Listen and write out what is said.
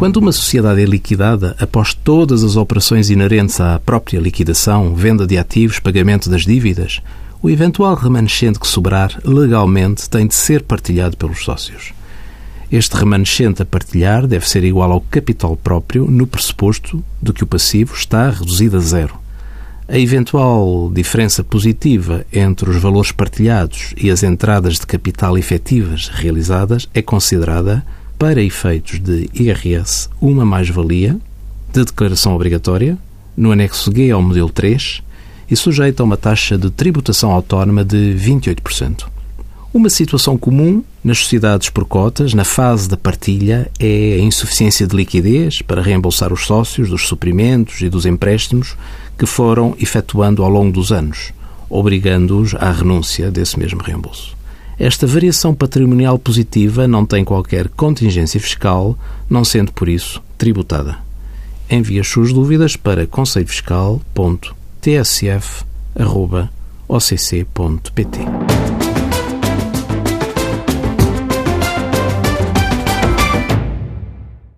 Quando uma sociedade é liquidada, após todas as operações inerentes à própria liquidação, venda de ativos, pagamento das dívidas, o eventual remanescente que sobrar legalmente tem de ser partilhado pelos sócios. Este remanescente a partilhar deve ser igual ao capital próprio, no pressuposto de que o passivo está reduzido a zero. A eventual diferença positiva entre os valores partilhados e as entradas de capital efetivas realizadas é considerada para efeitos de IRS, uma mais-valia de declaração obrigatória, no anexo G ao modelo 3, e sujeita a uma taxa de tributação autónoma de 28%. Uma situação comum nas sociedades por cotas, na fase da partilha, é a insuficiência de liquidez para reembolsar os sócios dos suprimentos e dos empréstimos que foram efetuando ao longo dos anos, obrigando-os à renúncia desse mesmo reembolso. Esta variação patrimonial positiva não tem qualquer contingência fiscal, não sendo por isso tributada. Envie as suas dúvidas para conselhofiscal.tsf.occ.pt.